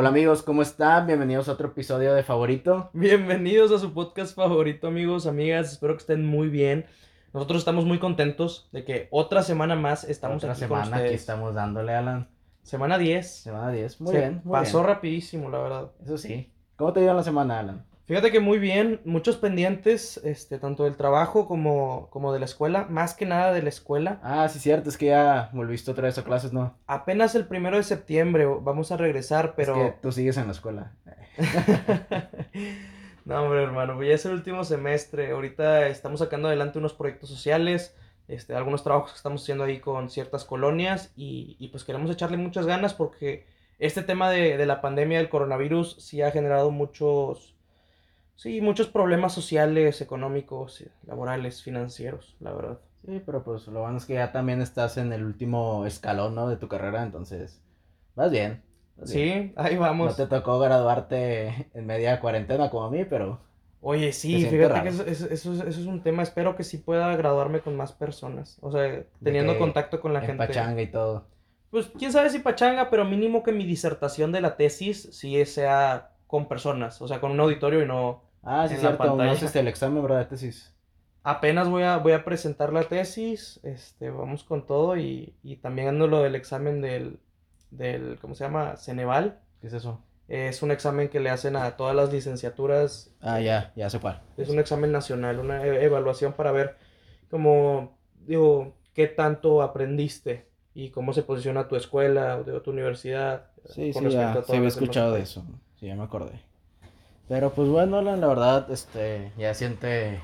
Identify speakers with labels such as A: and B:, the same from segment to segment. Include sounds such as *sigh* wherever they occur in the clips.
A: Hola amigos, ¿cómo están? Bienvenidos a otro episodio de Favorito.
B: Bienvenidos a su podcast favorito, amigos, amigas. Espero que estén muy bien. Nosotros estamos muy contentos de que otra semana más estamos
A: Otra
B: aquí
A: semana
B: con
A: aquí
B: ustedes.
A: estamos dándole, Alan.
B: Semana 10.
A: Semana 10. Muy
B: Se
A: bien, muy
B: Pasó
A: bien.
B: rapidísimo, la verdad.
A: Eso sí. ¿Cómo te dio la semana, Alan?
B: Fíjate que muy bien, muchos pendientes, este, tanto del trabajo como, como de la escuela, más que nada de la escuela.
A: Ah, sí, cierto, es que ya volviste otra vez a clases, ¿no?
B: Apenas el primero de septiembre vamos a regresar, pero...
A: Es que tú sigues en la escuela. *laughs*
B: No, hombre, hermano, pues ya es el último semestre. Ahorita estamos sacando adelante unos proyectos sociales, este, algunos trabajos que estamos haciendo ahí con ciertas colonias y, y pues queremos echarle muchas ganas porque este tema de, de la pandemia del coronavirus sí ha generado muchos, sí, muchos problemas sociales, económicos, laborales, financieros, la verdad.
A: Sí, pero pues lo bueno es que ya también estás en el último escalón, ¿no? De tu carrera, entonces vas bien. vas bien.
B: Sí, ahí
A: No
B: vamos.
A: te tocó graduarte en media cuarentena como a mí, pero
B: Oye, sí, fíjate
A: raro.
B: que eso, eso- eso es- eso es un tema. Espero que sí pueda graduarme con más personas. O sea, teniendo contacto con la
A: en
B: gente.
A: pachanga y todo.
B: Pues quién sabe si pachanga, pero mínimo que mi disertación de la tesis sí sea con personas. O sea, con un auditorio y no.
A: Ah, sí,
B: En
A: cierto, no
B: pantalla.
A: el examen, ¿verdad? De tesis.
B: Apenas voy a, voy a presentar la tesis. Este, vamos con todo. Y, y también ando lo del examen del, del. ¿Cómo se llama? Ceneval.
A: ¿Qué es eso?
B: Es un examen que le hacen a todas las licenciaturas
A: Ah, ya, ya sé cuál.
B: Es un examen nacional, una e- evaluación para ver cómo, digo, qué tanto aprendiste y cómo se posiciona tu escuela o de- tu universidad
A: Sí,
B: con
A: sí, ya,
B: todas
A: había escuchado de eso. Sí, ya me acordé. Pero pues bueno, la verdad, este, ya siente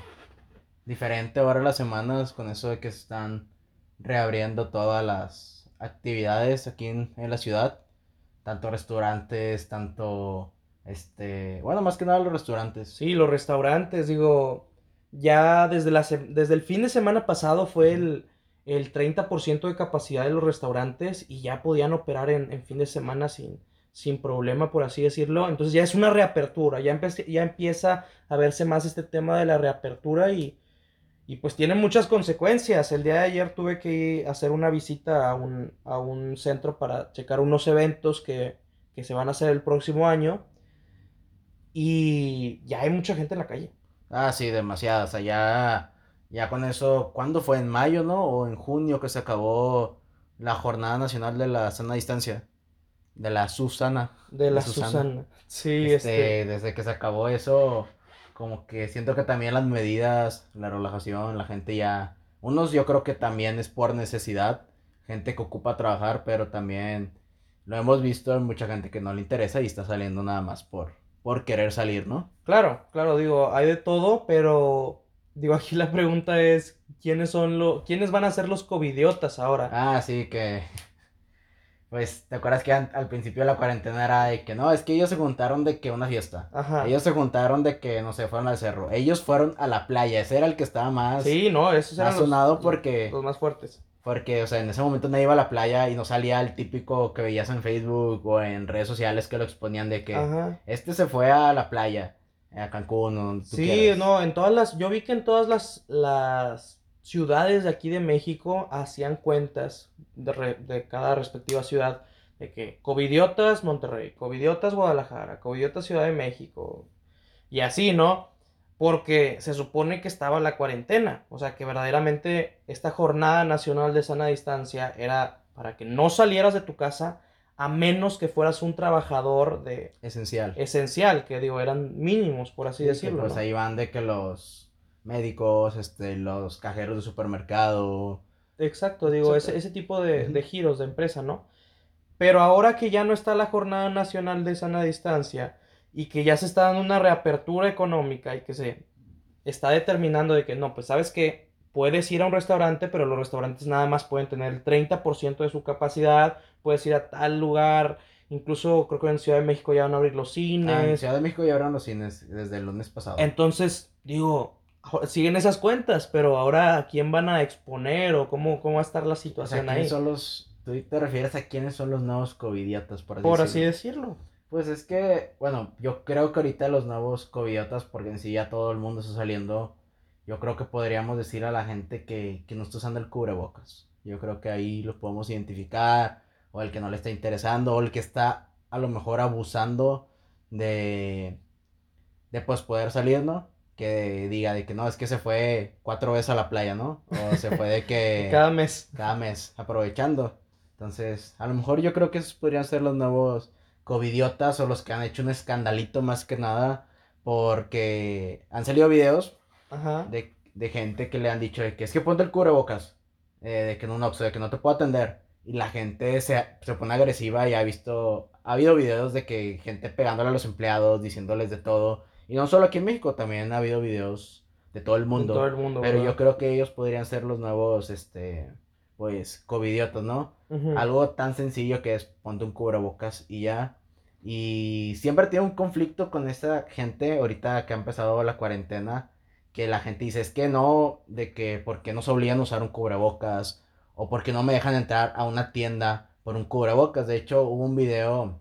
A: diferente ahora las semanas con eso de que se están reabriendo todas las actividades aquí en, en la ciudad. Tanto restaurantes, tanto, este, bueno, más que nada los restaurantes.
B: Sí, los restaurantes, digo, ya desde, la, desde el fin de semana pasado fue el, el 30% de capacidad de los restaurantes y ya podían operar en, en fin de semana sin, sin problema, por así decirlo. Entonces ya es una reapertura, ya, ya empieza a verse más este tema de la reapertura y, y pues tiene muchas consecuencias. El día de ayer tuve que hacer una visita a un, a un centro para checar unos eventos que, que se van a hacer el próximo año y ya hay mucha gente en la calle.
A: Ah, sí, demasiadas. O sea, ya, ya con eso, ¿cuándo fue? ¿En mayo, no? ¿O en junio que se acabó la Jornada Nacional de la Sana Distancia? De la Susana.
B: De la
A: Susana.
B: Susana. Sí,
A: Este,
B: este.
A: desde que se acabó eso, como que siento que también las medidas, la relajación, la gente ya... Unos yo creo que también es por necesidad, gente que ocupa trabajar, pero también lo hemos visto en mucha gente que no le interesa y está saliendo nada más por, por querer salir, ¿no?
B: Claro, claro, digo, hay de todo, pero digo, aquí la pregunta es, ¿quiénes son los, quiénes van a ser los covidiotas ahora?
A: Ah, sí, que... Pues, ¿te acuerdas que al principio de la cuarentena era de que no, es que ellos se juntaron de que una fiesta?
B: Ajá.
A: Ellos se juntaron de que, no sé, fueron al cerro. Ellos fueron a la playa. Ese era el que estaba más,
B: Sí, no,
A: más
B: los,
A: sonado porque,
B: los más fuertes.
A: porque, o sea, en ese momento nadie iba a la playa y no salía el típico que veías en Facebook o en redes sociales que lo exponían de que
B: Ajá.
A: este se fue a la playa, a Cancún, o
B: Sí,
A: quieras.
B: no, en todas las, yo vi que en todas las, las ciudades de aquí de México hacían cuentas de, re- de cada respectiva ciudad, de que covidiotas Monterrey, covidiotas Guadalajara, covidiotas Ciudad de México, y así, ¿no? Porque se supone que estaba la cuarentena, o sea que verdaderamente esta jornada nacional de sana distancia era para que no salieras de tu casa a menos que fueras un trabajador de
A: Esencial.
B: esencial, que digo, eran mínimos, por así
A: que,
B: decirlo,
A: pues
B: ¿no?
A: ahí van de que los médicos, este, los cajeros de supermercado.
B: Exacto, digo, ese, ese tipo de, de giros de empresa, ¿no? Pero ahora que ya no está la Jornada Nacional de Sana Distancia y que ya se está dando una reapertura económica y que se está determinando de que no, pues sabes que puedes ir a un restaurante, pero los restaurantes nada más pueden tener el 30% de su capacidad, puedes ir a tal lugar, incluso creo que en Ciudad de México ya van a abrir los
A: Ah, en
B: cines.
A: Ciudad de México ya abrieron los cines desde el lunes pasado.
B: Entonces, digo, siguen esas cuentas, pero ahora ¿a quién van a exponer o cómo, cómo va a estar la
A: O sea,
B: situación
A: ¿quiénes
B: ahí?
A: son los... Tú te refieres a quiénes son los nuevos covidiotas, por así
B: Por así
A: decirlo? Pues es que, bueno, yo creo que ahorita los nuevos covidiotas, porque en sí ya todo el mundo está saliendo, yo creo que podríamos decir a la gente que, que no está usando el cubrebocas. Yo creo que ahí lo podemos identificar, o el que no le está interesando, o el que está a lo mejor abusando de, de pues poder salir, ¿no? Que diga de que no, es que se fue cuatro veces a la playa, ¿no? O se fue de *laughs* que...
B: cada mes.
A: Cada mes, aprovechando. Entonces, a lo mejor yo creo que esos podrían ser los nuevos covidiotas o los que han hecho un escandalito más que nada porque han salido videos
B: Ajá.
A: de, de gente que le han dicho de que es que ponte el cubrebocas, eh, de que un Oxxo, de que no te puedo atender. Y la gente se, se pone agresiva y ha visto, ha habido videos de que gente pegándole a los empleados, diciéndoles de todo. Y no solo aquí en México, también ha habido videos de todo el mundo.
B: En todo el mundo.
A: pero
B: ¿verdad?
A: yo creo que ellos podrían ser los nuevos, este, pues, covidiotas, ¿no? Algo tan sencillo que es ponte un cubrebocas y ya. Y siempre tiene un conflicto con esta gente ahorita que ha empezado la cuarentena, que la gente dice, es que no, de que por qué nos obligan a usar un cubrebocas o por qué no me dejan entrar a una tienda por un cubrebocas. De hecho, hubo un video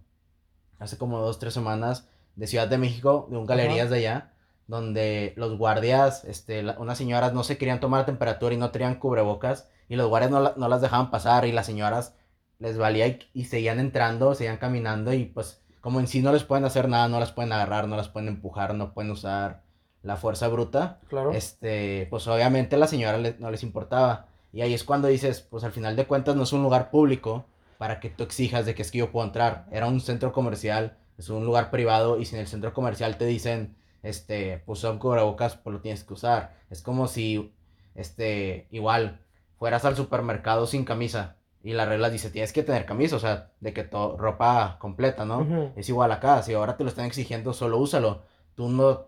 A: hace como dos, tres semanas de Ciudad de México, de un galerías de allá, donde los guardias, este, la- unas señoras no se querían tomar temperatura y no tenían cubrebocas y los guardias no, la- no las dejaban pasar y las señoras les valía y, y seguían entrando, seguían caminando y pues como en sí no les pueden hacer nada, no las pueden agarrar, no las pueden empujar, no pueden usar la fuerza bruta,
B: Claro.
A: este, pues obviamente a la señora le- no les importaba. Y ahí es cuando dices, pues al final de cuentas no es un lugar público para que tú exijas de que es que yo puedo entrar. Era un centro comercial, es un lugar privado y si en el centro comercial te dicen, este, pues son cubrebocas, pues lo tienes que usar. Es como si, este, igual, fueras al supermercado sin camisa y la regla dice, tienes que tener camisa, o sea, de que to ropa completa, ¿no? Es igual acá, si ahora te lo están exigiendo, solo úsalo. Tú no,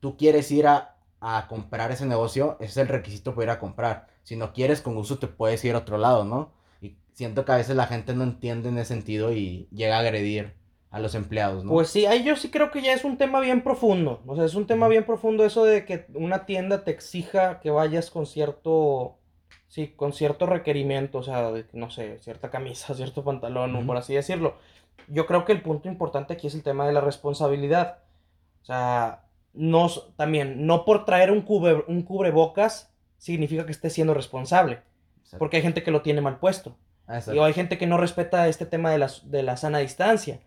A: tú quieres ir a, a comprar ese negocio, ese es el requisito para ir a comprar. Si no quieres, con gusto te puedes ir a otro lado, ¿no? Y siento que a veces la gente no entiende en ese sentido y llega a agredir a los empleados, ¿no?
B: Pues sí, ahí yo sí creo que ya es un tema bien profundo. O sea, es un tema bien profundo eso de que una tienda te exija que vayas con cierto, sí, con cierto requerimiento, o sea, de, no sé, cierta camisa, *laughs* cierto pantalón, por así decirlo. Yo creo que el punto importante aquí es el tema de la responsabilidad. O sea, no, también, no por traer un, cubre, un cubrebocas significa que estés siendo responsable,
A: Exacto.
B: porque hay gente que lo tiene mal puesto.
A: Ah,
B: Y
A: exacto.
B: hay gente que no respeta este tema de la, de la sana distancia.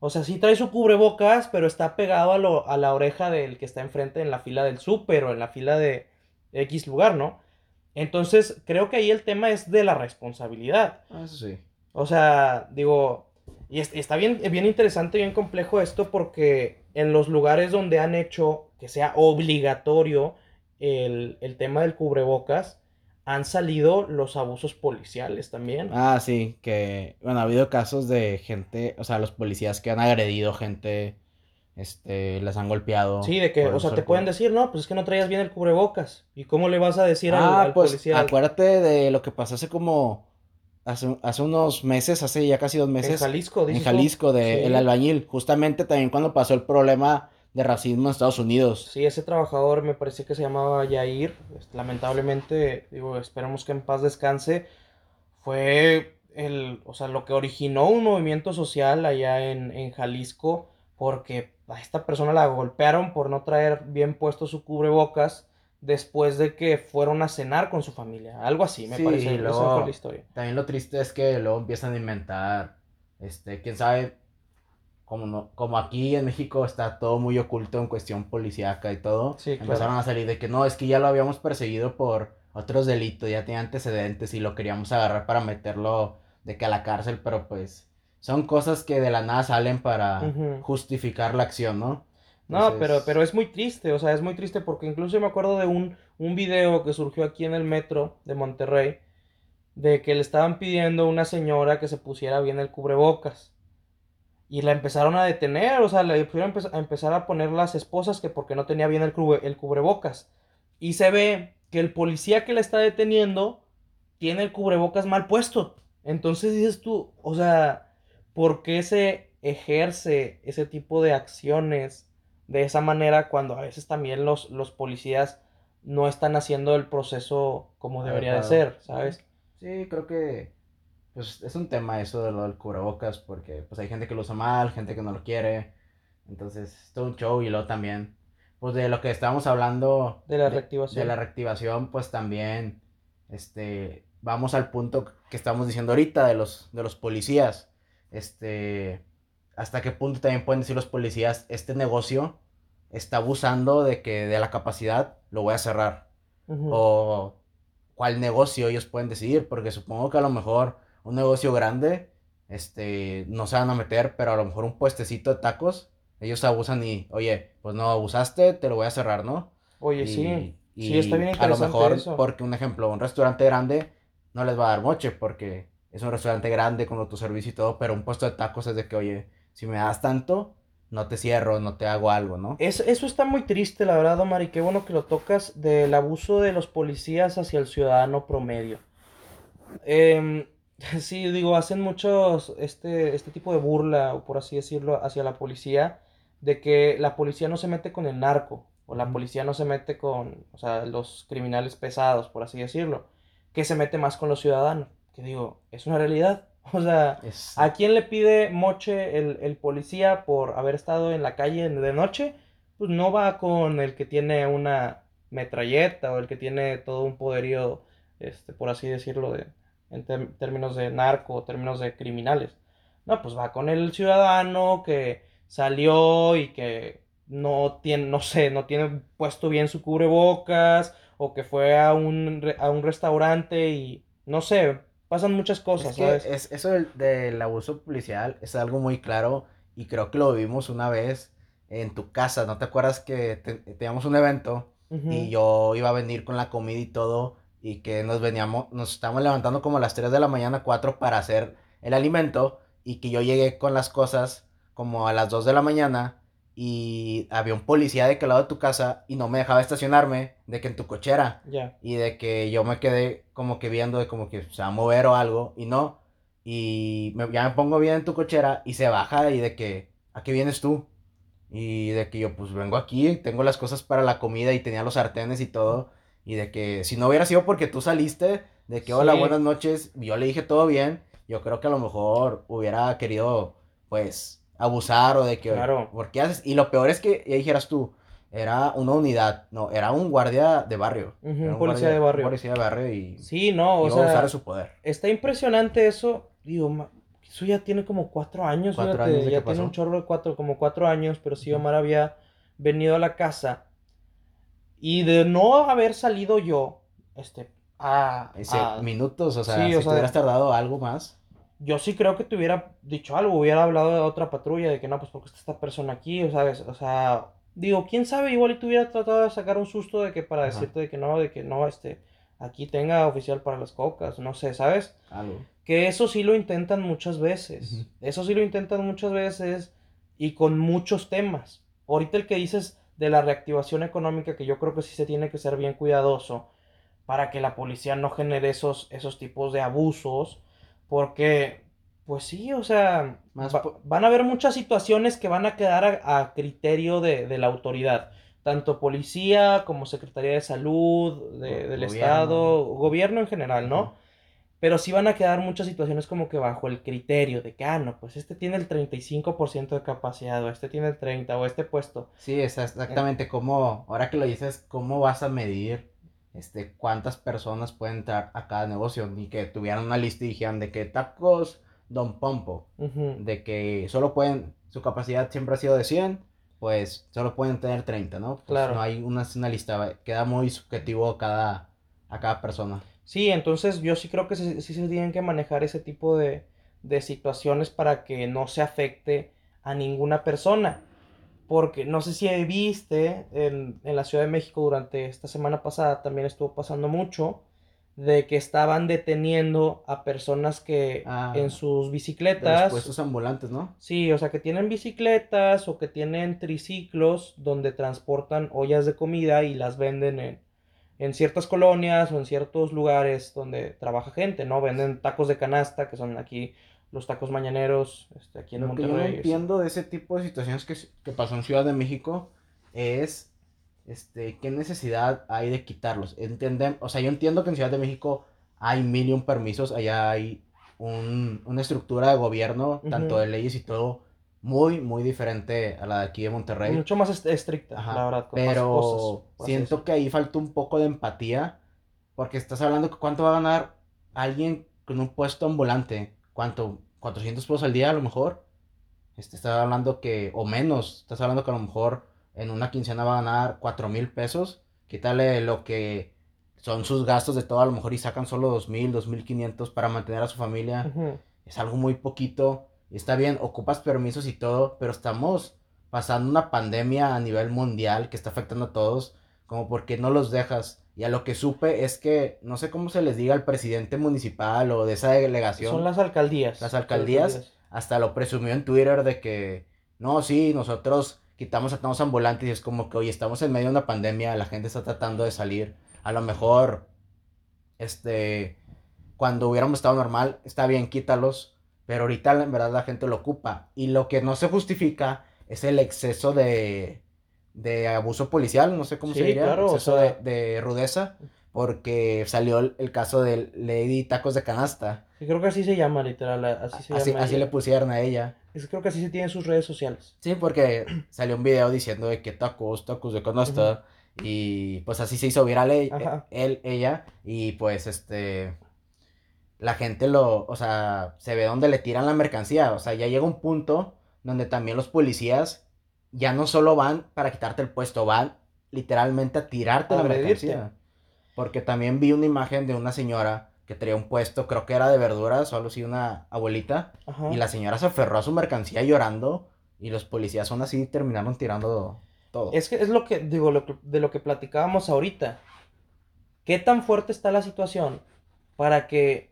B: O sea, sí trae su cubrebocas, pero está pegado a, lo- a la oreja del que está enfrente en la fila del súper o en la fila de X lugar, ¿no? Entonces, creo que ahí el tema es de la responsabilidad.
A: Ah, eso sí.
B: O sea, digo, y es- está bien, bien interesante, bien complejo esto porque en los lugares donde han hecho que sea obligatorio el, el tema del cubrebocas, han salido los abusos policiales también.
A: Ah, sí, que, bueno, ha habido casos de gente, o sea, los policías que han agredido gente, este, les han golpeado.
B: Sí, de que, o sea, te pueden decir, no, pues es que no traías bien el cubrebocas. ¿Y cómo le vas a decir al,
A: Ah,
B: al
A: pues
B: policía?
A: acuérdate de lo que pasó hace como, hace, hace unos meses, hace ya casi dos
B: En
A: meses,
B: Jalisco,
A: en
B: dices tú.
A: Jalisco, de
B: Sí.
A: el albañil, justamente también cuando pasó el problema de racismo en Estados Unidos.
B: Sí, ese trabajador me parecía que se llamaba Yair. este, Lamentablemente, digo, esperemos que en paz descanse. Fue el, o sea, lo que originó un movimiento social allá en, en Jalisco, porque a esta persona la golpearon por no traer bien puesto su cubrebocas después de que fueron a cenar con su familia. Algo así, me
A: Sí,
B: parece. Esa
A: luego-
B: fue la historia.
A: También lo triste es que luego empiezan a inventar, este, quién sabe, como, no, como aquí en México está todo muy oculto en cuestión policíaca y todo,
B: Sí, claro.
A: empezaron a salir de que no, es que ya lo habíamos perseguido por otros delitos, ya tenía antecedentes y lo queríamos agarrar para meterlo de que a la cárcel, pero pues son cosas que de la nada salen para justificar la acción, ¿no?
B: No, pero, pero es muy triste, o sea, es muy triste porque incluso me acuerdo de un, un video que surgió aquí en el metro de Monterrey, de que le estaban pidiendo a una señora que se pusiera bien el cubrebocas. Y la empezaron a detener, o sea, le pusieron a empezar a poner las esposas que porque no tenía bien el, cubre- el cubrebocas. Y se ve que el policía que la está deteniendo tiene el cubrebocas mal puesto. Entonces dices tú, o sea, ¿por qué se ejerce ese tipo de acciones de esa manera cuando a veces también los, los policías no están haciendo el proceso como debería de ser, ¿sabes?
A: Sí, creo que pues es un tema eso de lo del cubrebocas porque pues hay gente que lo usa mal, gente que no lo quiere. Entonces, es todo un show y luego también pues de lo que estábamos hablando
B: De la reactivación.
A: de la reactivación, pues también este vamos al punto que estamos diciendo ahorita de los de los policías. Este hasta qué punto también pueden decir los policías, este negocio está abusando de que de la capacidad, lo voy a cerrar.
B: Ujú.
A: O cuál negocio ellos pueden decidir, porque supongo que a lo mejor un negocio grande, este, no se van a meter, pero a lo mejor un puestecito de tacos, ellos abusan y, oye, pues no abusaste, te lo voy a cerrar, ¿no?
B: Oye,
A: Y-
B: sí.
A: y
B: sí, está bien
A: A lo
B: interesante
A: mejor,
B: eso.
A: porque un ejemplo, un restaurante grande no les va a dar moche, porque es un restaurante grande con autoservicio y todo, pero un puesto de tacos es de que, oye, si me das tanto, no te cierro, no te hago algo, ¿no?
B: Es- eso está muy triste, la verdad, Omar, y qué bueno que lo tocas del abuso de los policías hacia el ciudadano promedio. Em, *laughs* sí, digo, hacen muchos este, este tipo de burla, o por así decirlo, hacia la policía, de que la policía no se mete con el narco, o la policía no se mete con, o sea, los criminales pesados, por así decirlo, que se mete más con los ciudadanos. Que digo, es una realidad. *laughs* O sea, ¿A quién le pide moche el, el policía por haber estado en la calle de noche? Pues no va con el que tiene una metralleta o el que tiene todo un poderío, este, por así decirlo, de, en términos de narco términos de criminales. No, pues va con el ciudadano que salió y que no tiene, no sé, no tiene puesto bien su cubrebocas o que fue a un, a un restaurante y no sé, pasan muchas cosas,
A: Es que
B: ¿sabes?
A: es- eso del, del abuso policial es algo muy claro y creo que lo vivimos una vez en tu casa, ¿no te acuerdas que te- teníamos un evento y yo iba a venir con la comida y todo y que nos veníamos, nos estábamos levantando como a las 3 de la mañana, 4 para hacer el alimento y que yo llegué con las cosas como a las 2 de la mañana y había un policía de que lado de tu casa y no me dejaba estacionarme de que en tu cochera. Y de que yo me quedé como que viendo de como que se va a mover o algo y no. Y me- ya me pongo bien en tu cochera y se baja y de que ¿a qué vienes tú? Y de que yo pues vengo aquí, tengo las cosas para la comida y tenía los sartenes y todo y de que si no hubiera sido porque tú saliste, de que hola,
B: Sí.
A: buenas noches, yo le dije todo bien, yo creo que a lo mejor hubiera querido pues abusar o de que
B: Claro.
A: ¿por qué haces? Y lo peor es que ya dijeras tú, era una unidad, no, era un guardia de barrio.
B: Un policía
A: guardia-
B: de barrio.
A: Un policía de barrio y
B: Sí, no, o
A: iba a usar
B: sea,
A: de su poder.
B: está impresionante eso. Digo, eso ya tiene como cuatro años,
A: Cuatro
B: fíjate,
A: años de
B: ya
A: que
B: tiene
A: pasó.
B: un chorro de cuatro, como cuatro años, pero sí. Omar había venido a la casa y de no haber salido yo, este, a,
A: Ese,
B: a-
A: minutos, o sea,
B: sí,
A: si
B: o
A: te
B: sea-
A: hubieras tardado algo más.
B: yo sí creo que te hubiera dicho algo, hubiera hablado de otra patrulla, de que no, pues porque está esta persona aquí, o sabes, o sea, digo, quién sabe, igual y te hubiera tratado de sacar un susto de que para
A: Ajá.
B: decirte de que no, de que no, este, aquí tenga oficial para las cocas, no sé, ¿sabes?
A: Algo.
B: Que eso sí lo intentan muchas veces. Eso sí lo intentan muchas veces y con muchos temas. Ahorita el que dices de la reactivación económica, que yo creo que sí se tiene que ser bien cuidadoso para que la policía no genere esos, esos tipos de abusos, porque, pues sí, o sea,
A: Más
B: va-
A: po-
B: van a haber muchas situaciones que van a quedar a, a criterio de, de la autoridad. Tanto policía como Secretaría de Salud, de- del
A: gobierno.
B: Estado, gobierno en general, ¿no? Pero sí van a quedar muchas situaciones como que bajo el criterio de que, ah, no, pues este tiene el 35% de capacidad, o este tiene el 30%, o este puesto.
A: Sí, es exactamente como, ahora que lo dices, ¿cómo vas a medir este, cuántas personas pueden entrar a cada negocio? Ni que tuvieran una lista y dijeran de que tacos Don Pompo, de que solo pueden, su capacidad siempre ha sido de 100, pues solo pueden tener 30, ¿no? Pues
B: Claro.
A: no hay una, una lista, queda muy subjetivo cada, a cada persona.
B: Sí, entonces yo sí creo que sí se tienen que manejar ese tipo de, de situaciones para que no se afecte a ninguna persona. Porque no sé si viste en, en la Ciudad de México durante esta semana pasada también estuvo pasando mucho de que estaban deteniendo a personas que
A: Ah,
B: en sus
A: De los
B: bicicletas
A: puestos ambulantes, ¿no?
B: Sí, o sea, que tienen bicicletas o que tienen triciclos donde transportan ollas de comida y las venden en, en ciertas colonias o en ciertos lugares donde trabaja gente, ¿no? Venden tacos de canasta, que son aquí los tacos mañaneros, este, aquí en
A: Lo que yo no
B: Monterrey.
A: entiendo de ese tipo de situaciones que, que pasó en Ciudad de México es este, qué necesidad hay de quitarlos. Entendem, o sea, yo entiendo que en Ciudad de México hay mil y un permisos, allá hay un- una estructura de gobierno, tanto
B: Ujú.
A: de leyes y todo, muy, muy diferente a la de aquí de Monterrey.
B: Mucho más est- estricta,
A: Ajá,
B: la verdad, con más
A: Pero
B: cosas,
A: siento que ahí falta un poco de empatía, porque estás hablando que cuánto va a ganar alguien con un puesto ambulante, cuánto, 400 pesos al día a lo mejor. este, estás hablando que, o menos, estás hablando que a lo mejor en una quincena va a ganar cuatro mil pesos, quítale lo que son sus gastos de todo, a lo mejor y sacan solo dos mil, dos mil quinientos para mantener a su familia, es algo muy poquito, está bien, ocupas permisos y todo, pero estamos pasando una pandemia a nivel mundial que está afectando a todos, como porque no los dejas. Y a lo que supe es que, no sé cómo se les diga al presidente municipal o de esa delegación.
B: Son las alcaldías.
A: Las alcaldías, hasta lo presumió en Twitter de que, no, sí, nosotros quitamos a todos ambulantes y es como que, oye, estamos en medio de una pandemia, la gente está tratando de salir. A lo mejor, este, cuando hubiéramos estado normal, está bien, quítalos. Pero ahorita en verdad la gente lo ocupa. Y lo que no se justifica es el exceso de, de abuso policial, no sé cómo se diría, claro, exceso de, rudeza, porque salió el, caso de Lady Tacos de Canasta.
B: Sí, creo que así se llama, literal, así se
A: así,
B: llama.
A: Así le pusieron a ella.
B: Es, creo que así se tiene en sus redes sociales.
A: Sí, porque *clears throat* salió un video diciendo de que tacos, tacos de canasta, y pues así se hizo viral él, él, ella, y pues este la gente lo, o sea, se ve donde le tiran la mercancía, o sea, ya llega un punto donde también los policías ya no solo van para quitarte el puesto, van literalmente a tirarte la mercancía. Porque también vi una imagen de una señora que traía un puesto, creo que era de verduras o algo así, una abuelita, y la señora se aferró a su mercancía llorando y los policías son así terminaron tirando todo.
B: Es que es lo que digo, de lo que platicábamos ahorita. ¿Qué tan fuerte está la situación para que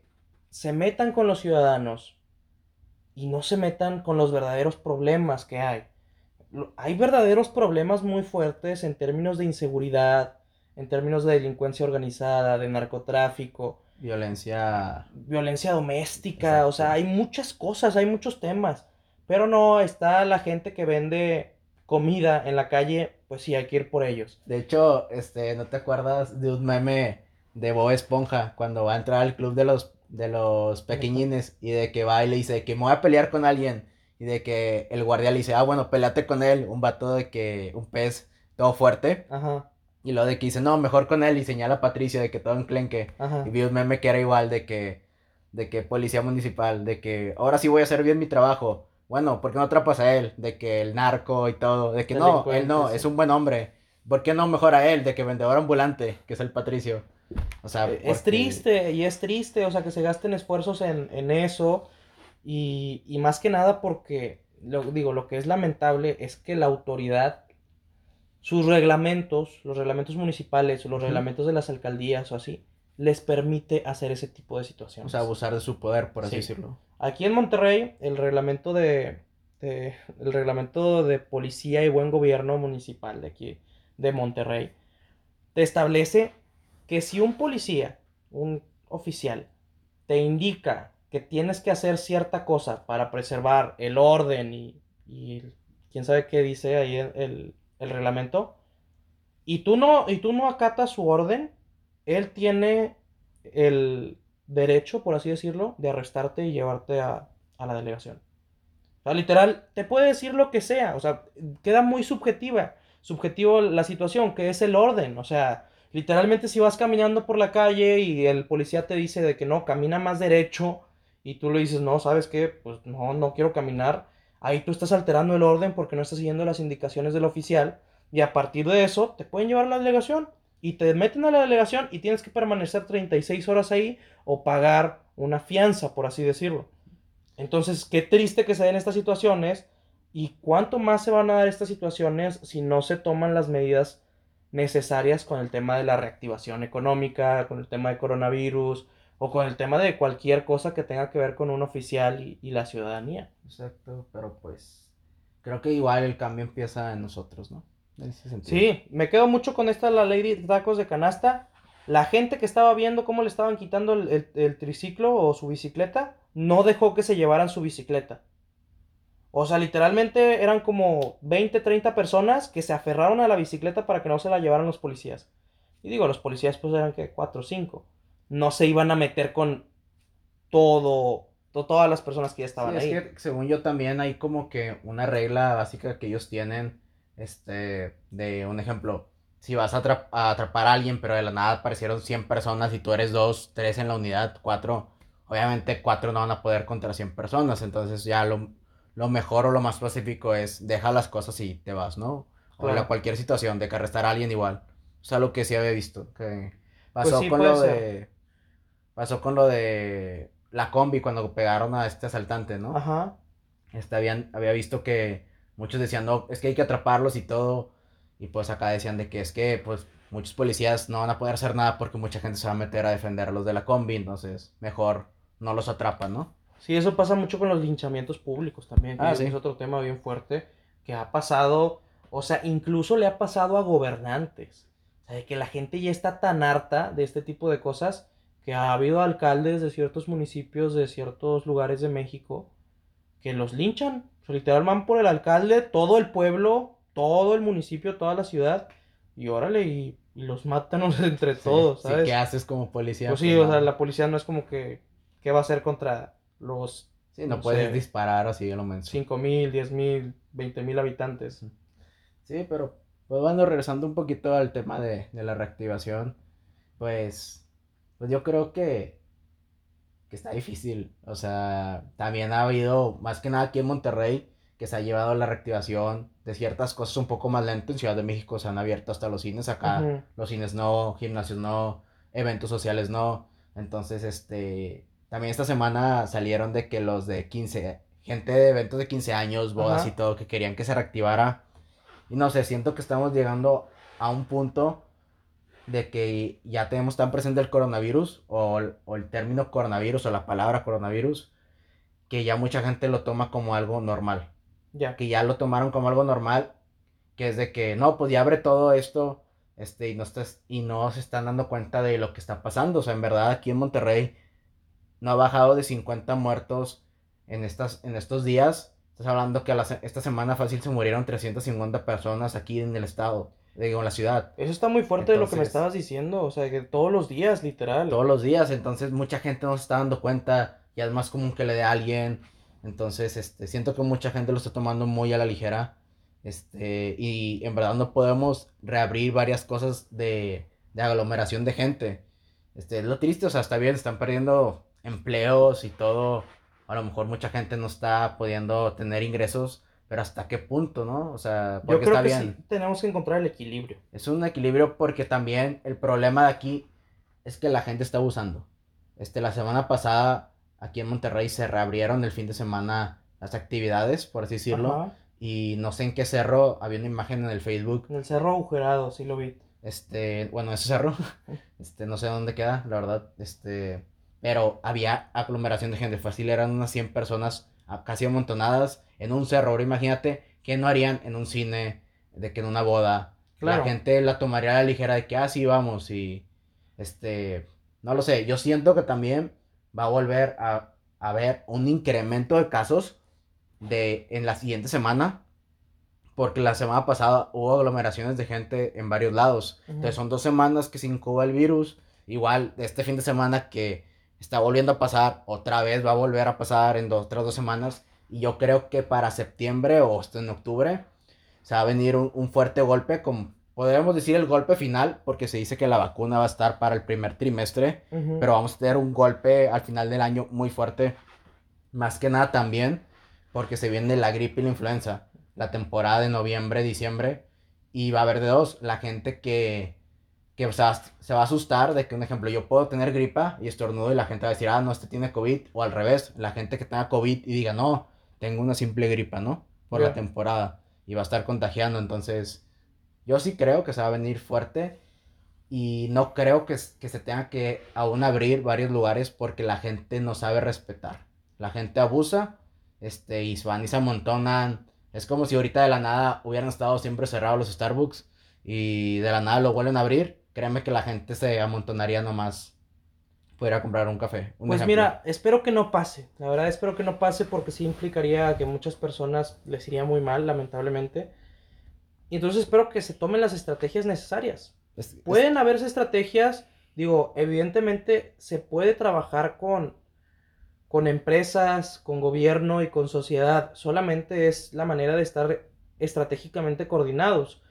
B: se metan con los ciudadanos y no se metan con los verdaderos problemas que hay. Hay verdaderos problemas muy fuertes en términos de inseguridad, en términos de delincuencia organizada, de narcotráfico.
A: Violencia.
B: Violencia doméstica, o sea, hay muchas cosas, hay muchos temas. Pero no, está la gente que vende comida en la calle, pues sí, hay que ir por ellos.
A: De hecho, este, ¿no te acuerdas de un meme de Bob Esponja cuando va a entrar al club de los de los pequeñines y de que va y le dice que me voy a pelear con alguien y de que el guardia le dice, ah, bueno, peleate con él, un vato de que, un pez todo fuerte. Ajá. Y lo de que dice, no, mejor con él y señala a Patricio de que todo enclenque. Ajá. Y vi un meme que era igual de que, de que policía municipal, de que ahora sí voy a hacer bien mi trabajo. Bueno, ¿por qué no atrapas a él? De que el narco y todo, de que no, él no, es un buen hombre. ¿Por qué no mejor a él? De que vendedor ambulante, que es el Patricio.
B: O sea, eh, es triste y es triste, o sea, que se gasten esfuerzos en, eso y, más que nada porque, lo, digo, lo que es lamentable es que la autoridad, sus reglamentos, los reglamentos municipales los reglamentos de las alcaldías o así, les permite hacer ese tipo de situaciones.
A: O sea, abusar de su poder, por así decirlo.
B: Aquí en Monterrey, el reglamento de, de, el reglamento de policía y buen gobierno municipal de aquí, de Monterrey, te establece que si un policía, un oficial, te indica que tienes que hacer cierta cosa para preservar el orden y, quién sabe qué dice ahí el, reglamento, y tú, no, y tú no acatas su orden, él tiene el derecho, por así decirlo, de arrestarte y llevarte a, a la delegación. O sea, literal, te puede decir lo que sea, o sea, queda muy subjetiva, subjetivo la situación, que es el orden, o sea, Literalmente si vas caminando por la calle y el policía te dice de que no, camina más derecho y tú le dices, no, ¿sabes qué? Pues no, no quiero caminar. Ahí tú estás alterando el orden porque no estás siguiendo las indicaciones del oficial y a partir de eso te pueden llevar a la delegación y te meten a la delegación y tienes que permanecer 36 horas ahí o pagar una fianza, por así decirlo. Entonces, qué triste que se den estas situaciones y cuánto más se van a dar estas situaciones si no se toman las medidas necesarias con el tema de la reactivación económica, con el tema de coronavirus o con el tema de cualquier cosa que tenga que ver con un oficial y, la ciudadanía.
A: Exacto, pero pues creo que igual el cambio empieza en nosotros, ¿no?
B: Sí, me quedo mucho con esta la ley de tacos de canasta. La gente que estaba viendo cómo le estaban quitando el triciclo o su bicicleta, no dejó que se llevaran su bicicleta. O sea, literalmente eran como 20, 30 personas que se aferraron a la bicicleta para que no se la llevaran los policías. Y digo, los policías pues eran que 4 o 5. No se iban a meter con todo, todas las personas que ya estaban ahí. Es
A: que según yo también hay como que una regla básica que ellos tienen, este, de un ejemplo. Si vas a, atrapar a alguien, pero de la nada aparecieron 100 personas y tú eres 2, 3 en la unidad, 4, obviamente 4 no van a poder contra 100 personas. Entonces ya lo, lo mejor o lo más pacífico es deja las cosas y te vas, ¿no? O
B: Claro.
A: la cualquier situación, de que arrestar a alguien igual. O sea, lo que sí había visto. Que
B: Pues
A: pasó
B: sí,
A: con lo
B: ser.
A: de. Pasó con lo de la combi cuando pegaron a este asaltante, ¿no?
B: Ajá.
A: Este, habían, había visto que muchos decían, no, es que hay que atraparlos y todo. Y pues acá decían de que es que pues muchos policías no van a poder hacer nada porque mucha gente se va a meter a defender a los de la combi. Entonces, mejor no los atrapan, ¿no?
B: Sí, eso pasa mucho con los linchamientos públicos también,
A: Ah,
B: es
A: sí.
B: otro tema bien fuerte que ha pasado, o sea, incluso le ha pasado a gobernantes. O sea, de que la gente ya está tan harta de este tipo de cosas que ha habido alcaldes de ciertos municipios, de ciertos lugares de México, que los linchan. O sea, literal van por el alcalde, todo el pueblo, todo el municipio, toda la ciudad, y órale, y, y los matan *laughs* entre
A: Sí,
B: todos,
A: sí,
B: ¿sabes?
A: ¿qué haces como policía?
B: Pues sí,
A: Pues
B: o sea, la policía no es como que, ¿qué va a hacer contra los
A: Sí, no
B: no
A: puedes
B: sé.
A: disparar así, lo menso.
B: 5 mil, 10 mil, 20 mil habitantes?
A: Sí, pero pues bueno, regresando un poquito al tema de, de la reactivación, pues, pues yo creo que, que está difícil. O sea, también ha habido, más que nada aquí en Monterrey, que se ha llevado la reactivación de ciertas cosas un poco más lento. En Ciudad de México se han abierto hasta los cines, acá los cines no, gimnasios no, eventos sociales no. Entonces, este, también esta semana salieron de que los de 15, gente de eventos de 15 años, bodas
B: Ajá.
A: y todo, que querían que se reactivara. Y no sé, siento que estamos llegando a un punto de que ya tenemos tan presente el coronavirus o el, o el término coronavirus o la palabra coronavirus que ya mucha gente lo toma como algo normal.
B: Ya.
A: Que ya lo tomaron como algo normal, que es de que no, pues ya abre todo esto este, y, no estás, y no se están dando cuenta de lo que está pasando. O sea, en verdad aquí en Monterrey no ha bajado de 50 muertos en, estas, en estos días. Estás hablando que a la esta semana fácil se murieron 350 personas aquí en el estado, digo, en la ciudad.
B: Eso está muy fuerte de lo que me estabas diciendo. O sea, que todos los días, literal.
A: todos los días, entonces mucha gente no se está dando cuenta, ya es más común que le dé a alguien, entonces este, siento que mucha gente lo está tomando muy a la ligera, este, y en verdad no podemos reabrir varias cosas de, de aglomeración de gente, este, es lo triste, o sea, está bien, están perdiendo empleos y todo, a lo mejor mucha gente no está pudiendo tener ingresos, pero hasta qué punto, ¿no? O sea,
B: Yo
A: porque
B: creo
A: está
B: que
A: bien.
B: sí tenemos que encontrar el equilibrio.
A: Es un equilibrio porque también el problema de aquí es que la gente está abusando. Este, la semana pasada aquí en Monterrey se reabrieron el fin de semana las actividades, por así decirlo.
B: Ajá.
A: Y no sé en qué cerro, había una imagen en el Facebook.
B: En el cerro agujerado, sí lo vi.
A: Este, bueno, ese cerro, *laughs* este, no sé dónde queda, la verdad. Este, pero había aglomeración de gente. Fácil eran unas 100 personas a- casi amontonadas en un cerro. Ahora imagínate qué no harían en un cine, de que en una boda.
B: Claro.
A: La gente la tomaría a la ligera de que, ah, sí, vamos. Y, este, no lo sé. Yo siento que también va a volver a, haber un incremento de casos de, en la siguiente semana. Porque la semana pasada hubo aglomeraciones de gente en varios lados. Entonces son dos semanas que se incuba el virus. Igual este fin de semana que está volviendo a pasar, otra vez va a volver a pasar en dos, otras dos semanas. Y yo creo que para septiembre o hasta en octubre se va a venir un, un fuerte golpe, como podríamos decir el golpe final, porque se dice que la vacuna va a estar para el primer trimestre. Pero vamos a tener un golpe al final del año muy fuerte. Más que nada también porque se viene la gripe y la influenza. La temporada de noviembre, diciembre. Y va a haber de dos. La gente que, que se, va, a- se va a asustar de que, un ejemplo, yo puedo tener gripa y estornudo y la gente va a decir, ah, no, este tiene COVID. O al revés, la gente que tenga COVID y diga, no, tengo una simple gripa, ¿no? Por la temporada. Y va a estar contagiando. Entonces, yo sí creo que se va a venir fuerte. Y no creo que, se tenga que aún abrir varios lugares porque la gente no sabe respetar. La gente abusa, este, y se van y se amontonan. Es como si ahorita de la nada hubieran estado siempre cerrados los Starbucks y de la nada lo vuelven a abrir. Créeme que la gente se amontonaría nomás por ir a comprar un café. un
B: Pues
A: ejemplo.
B: mira, espero que no pase. La verdad espero que no pase porque sí implicaría que muchas personas les iría muy mal, lamentablemente. Y entonces espero que se tomen las estrategias necesarias.
A: Es- es-
B: Pueden haberse estrategias, digo, evidentemente se puede trabajar con, con empresas, con gobierno y con sociedad. Solamente es la manera de estar estratégicamente coordinados.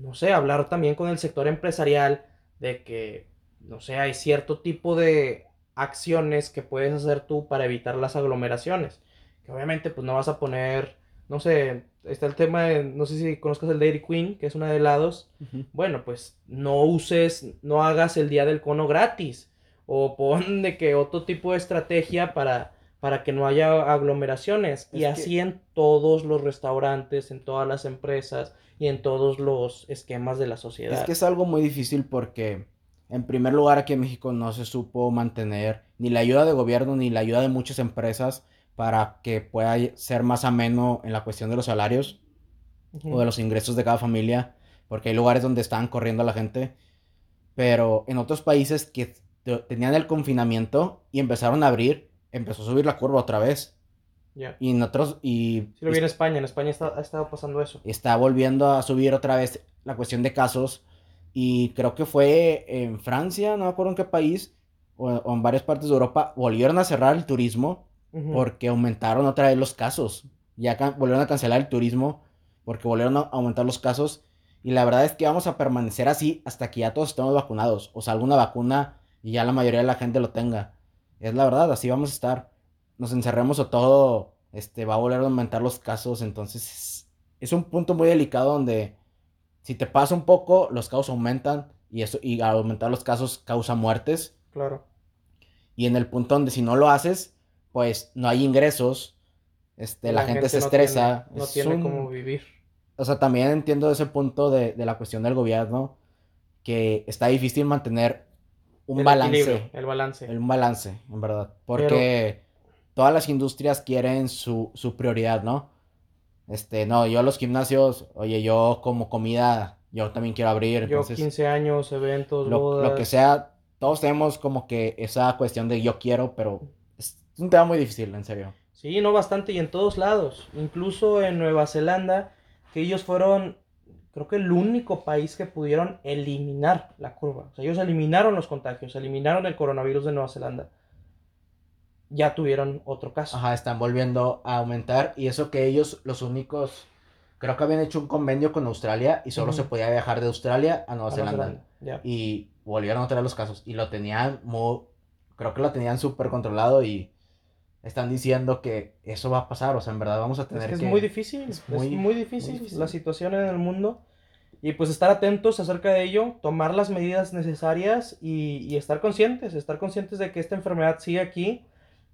B: No sé, hablar también con el sector empresarial de que, no sé, hay cierto tipo de acciones que puedes hacer tú para evitar las aglomeraciones. que obviamente pues no vas a poner, no sé, está el tema de, no sé si conozcas el Dairy Queen, que es una de helados, bueno, pues no uses, no hagas el día del cono gratis, o pon de que otro tipo de estrategia para, para que no haya aglomeraciones, y así en todos los restaurantes, en todas las empresas y en todos los esquemas de la sociedad.
A: Es que es algo muy difícil porque en primer lugar, aquí en México no se supo mantener ni la ayuda de gobierno ni la ayuda de muchas empresas para que pueda ser más ameno en la cuestión de los salarios o de los ingresos de cada familia, porque hay lugares donde estaban corriendo a la gente, pero en otros países que tenían el confinamiento y empezaron a abrir, empezó a subir la curva otra vez. Y en otros, y...
B: Sí lo vi en España, en España está, ha estado pasando eso.
A: Está volviendo a subir otra vez la cuestión de casos y creo que fue en Francia, no me acuerdo en qué país, o, en varias partes de Europa, volvieron a cerrar el turismo porque aumentaron otra vez los casos. Ya volvieron a cancelar el turismo porque volvieron a aumentar los casos. Y la verdad es que vamos a permanecer así hasta que ya todos estemos vacunados. O sea, alguna vacuna y ya la mayoría de la gente lo tenga. Es la verdad, así vamos a estar. Nos encerremos o todo, este, va a volver a aumentar los casos. Entonces, es un punto muy delicado donde si te pasa un poco, los casos aumentan y, eso, y al aumentar los casos causa muertes.
B: Claro.
A: Y en el punto donde si no lo haces, pues no hay ingresos, este, la, gente, se estresa.
B: no tiene cómo vivir.
A: O sea, también entiendo ese punto de, la cuestión del gobierno, que está difícil mantener un balance.
B: El balance.
A: un balance, en verdad. Porque todas las industrias quieren su, su prioridad, ¿no? Este, no, yo los gimnasios, oye, yo como comida, yo también quiero abrir.
B: Yo 15 años, eventos,
A: lo,
B: bodas.
A: Lo que sea, todos tenemos como que esa cuestión de yo quiero, pero es un tema muy difícil, en serio.
B: Sí, no bastante, y en todos lados. Incluso en Nueva Zelanda, que ellos fueron, creo que el único país que pudieron eliminar la curva. O sea, ellos eliminaron los contagios, eliminaron el coronavirus de Nueva Zelanda ya tuvieron otro caso.
A: Ajá, están volviendo a aumentar y eso que ellos, los únicos, creo que habían hecho un convenio con Australia y solo se podía viajar de Australia a Nueva Zelanda. Y volvieron a traer los casos y lo tenían muy, creo que lo tenían súper controlado y están diciendo que eso va a pasar, o sea, en verdad vamos a tener
B: es que... Es muy difícil, es muy, difícil, la situación en el mundo. Y pues estar atentos acerca de ello, tomar las medidas necesarias y, y estar conscientes, estar conscientes de que esta enfermedad sigue aquí,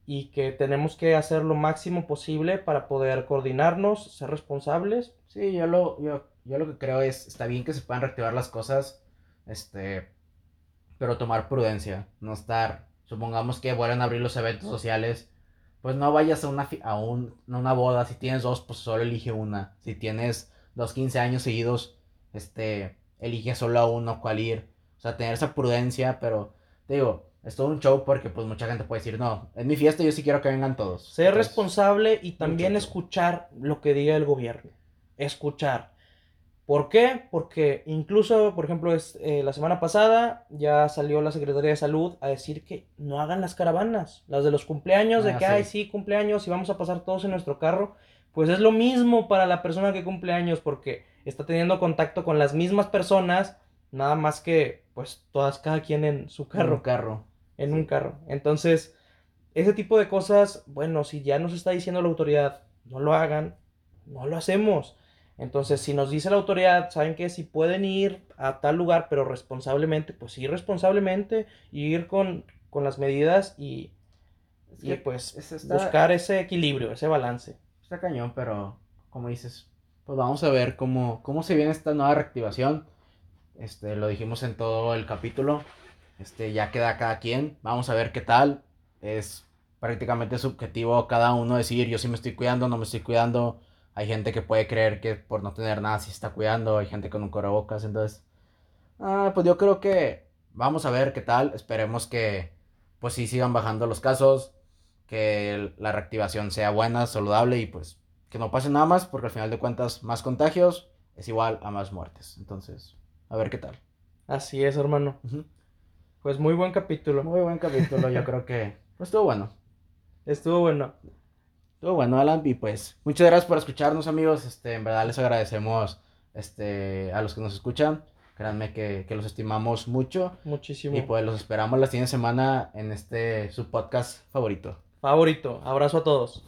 B: y que tenemos que hacer lo máximo posible para poder coordinarnos, ser responsables.
A: Sí, yo lo, yo, yo lo que creo es, está bien que se puedan reactivar las cosas, este, pero tomar prudencia, no estar, supongamos que vuelvan a abrir los eventos sociales, pues no vayas a una, a, un, una boda, si tienes dos, pues solo elige una, si tienes dos 15 años seguidos, este, elige solo a uno cuál ir, o sea, tener esa prudencia, pero, te digo, es todo un show porque pues mucha gente puede decir, no, en mi fiesta yo sí quiero que vengan todos.
B: Ser responsable y también escuchar lo que diga el gobierno. Escuchar. ¿Por qué? Porque incluso, por ejemplo, es, eh, la semana pasada ya salió la Secretaría de Salud a decir que no hagan las caravanas, las de los cumpleaños, de ah, que, hay sí, cumpleaños y vamos a pasar todos en nuestro carro. Pues es lo mismo para la persona que cumple años porque está teniendo contacto con las mismas personas, nada más que, pues, todas, cada quien en su carro.
A: carro
B: en un carro. Entonces, ese tipo de cosas, bueno, si ya nos está diciendo la autoridad, no lo hagan, no lo hacemos. Entonces, si nos dice la autoridad, ¿saben que Si pueden ir a tal lugar, pero responsablemente, pues ir responsablemente, ir con, con las medidas y, y pues buscar ese equilibrio, ese balance.
A: Está cañón, pero como dices, pues vamos a ver cómo, cómo se viene esta nueva reactivación. Este, lo dijimos en todo el capítulo. Este, ya queda cada quien. Vamos a ver qué tal. Es prácticamente subjetivo cada uno decir yo sí me estoy cuidando, no me estoy cuidando. Hay gente que puede creer que por no tener nada sí está cuidando. Hay gente con un bocas Entonces, ah, pues yo creo que vamos a ver qué tal. Esperemos que pues sí sigan bajando los casos. Que la reactivación sea buena, saludable y pues que no pase nada más. Porque al final de cuentas más contagios es igual a más muertes. Entonces, a ver qué tal.
B: Así es, hermano. Pues muy buen capítulo.
A: Muy buen capítulo, yo creo que pues, estuvo bueno.
B: Estuvo bueno.
A: Estuvo bueno, Alan, y pues muchas gracias por escucharnos, amigos. Este, en verdad les agradecemos este, a los que nos escuchan. Créanme que, los estimamos mucho.
B: Muchísimo.
A: Y pues los esperamos la siguiente semana en este su podcast favorito.
B: Favorito. Abrazo a todos.